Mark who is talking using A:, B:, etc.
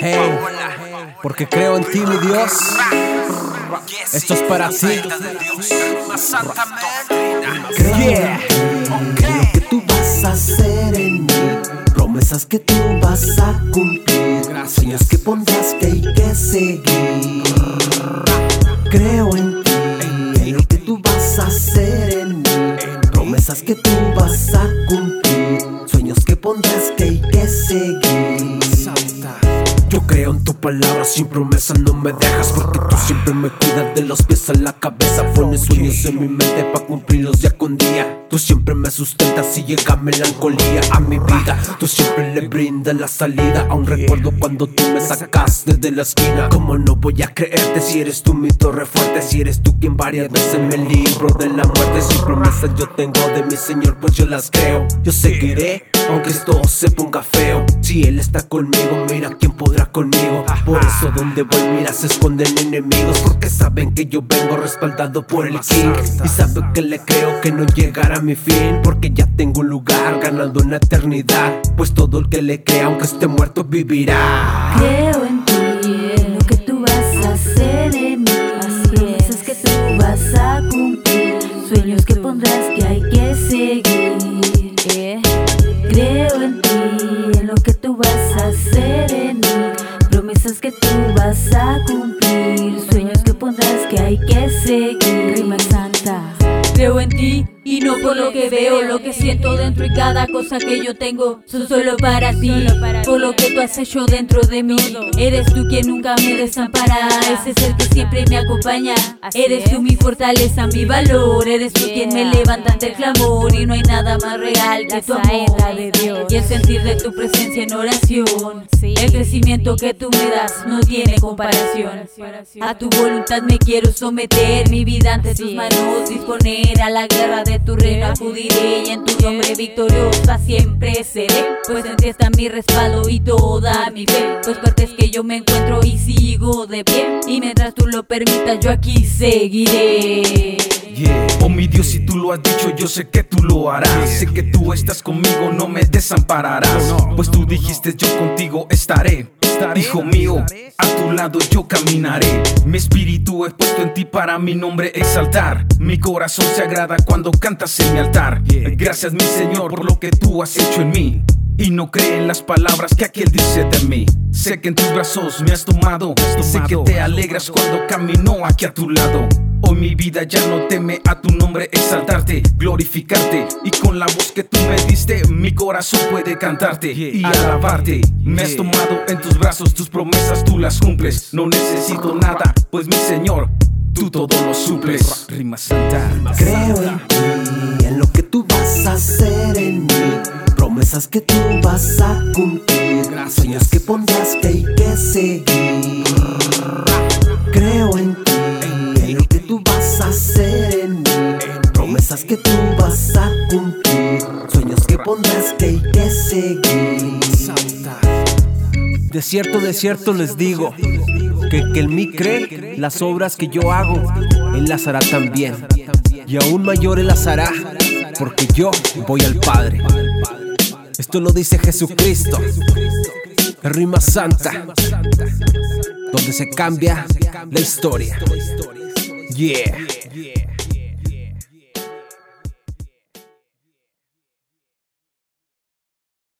A: Hey, porque creo en ti, mi Dios. Esto es para ti.
B: Yeah. Lo que tú vas a hacer en mí, promesas que tú vas a cumplir, sueños que pondrás que hay que seguir. Creo en ti, en lo que tú vas a hacer en mí, promesas que tú vas a cumplir, sueños que pondrás que hay que seguir.
C: Creo en tu palabra, sin promesa no me dejas Porque tú siempre me cuidas de los pies a la cabeza. Pones sueños en mi mente pa' cumplirlos día con día. Tú siempre me sustentas si llega melancolía a mi vida. Tú siempre le brindas la salida Aún recuerdo cuando tú me sacaste de la esquina. ¿Cómo no voy a creerte si eres tú mi torre fuerte? Si eres tú quien varias veces me libro de la muerte. Sin promesas yo tengo de mi Señor pues yo las creo. Yo seguiré aunque esto se ponga feo Si Él está conmigo mira quién podrá conmigo. Por eso donde voy mira se esconden enemigos Porque saben que yo vengo respaldado por el King. Y saben que le creo que no llegará a mi fin Porque ya tengo un lugar ganando una eternidad. Pues todo el que le crea aunque esté muerto vivirá.
D: Creo en tú vas a cumplir. Sueños que pondrás que hay que seguir. Rima santa. Creo en ti y no por lo que veo, lo que siento dentro y cada cosa que yo tengo son solo para ti. Por lo que tú has hecho dentro de mí. Eres tú quien nunca me desampara. Ese es el que siempre me acompaña. Eres tú mi fortaleza, mi valor. Eres tú quien me levanta ante el clamor. Y no hay nada más real que tu amor. Y el sentir de tu presencia en oración. El crecimiento que tú me das no tiene comparación. A tu voluntad me quiero someter. Mi vida ante tus manos disponer a la guerra de tu reino acudiré y en tu nombre victoriosa siempre seré. Pues en ti está mi respaldo y toda mi fe. Pues partes que yo me encuentro y sigo de pie. Y mientras tú lo permitas, yo aquí seguiré.
C: Yeah. Oh mi Dios, si tú lo has dicho, yo sé que tú lo harás. Sé que tú estás conmigo, no me desampararás. Pues tú dijiste, yo contigo estaré. Hijo mío, a tu lado yo caminaré. Mi espíritu he puesto en ti para mi nombre exaltar. Mi corazón se agrada cuando cantas en mi altar. Gracias, mi Señor, por lo que tú has hecho en mí. Y no cree en las palabras que aquel dice de mí. Sé que en tus brazos me has tomado. Sé que te alegras cuando camino aquí a tu lado. Hoy mi vida ya no teme a tu nombre exaltarte, glorificarte y con la voz que tú me diste mi corazón puede cantarte y alabarte. Me has tomado en tus brazos, tus promesas tú las cumples. No necesito nada, pues mi Señor, tú todo lo suples. Rima santa.
B: Creo en ti, en lo que tú vas a hacer en mí, promesas que tú vas a cumplir, sueños que pondrás que hay que seguir. Creo en ti,
A: De cierto, de cierto les digo que el que en mí cree, las obras que yo hago, él las hará también. Y aún mayor él las hará, porque yo voy al Padre. Esto lo dice Jesucristo. Rima santa, donde se cambia la historia. Yeah.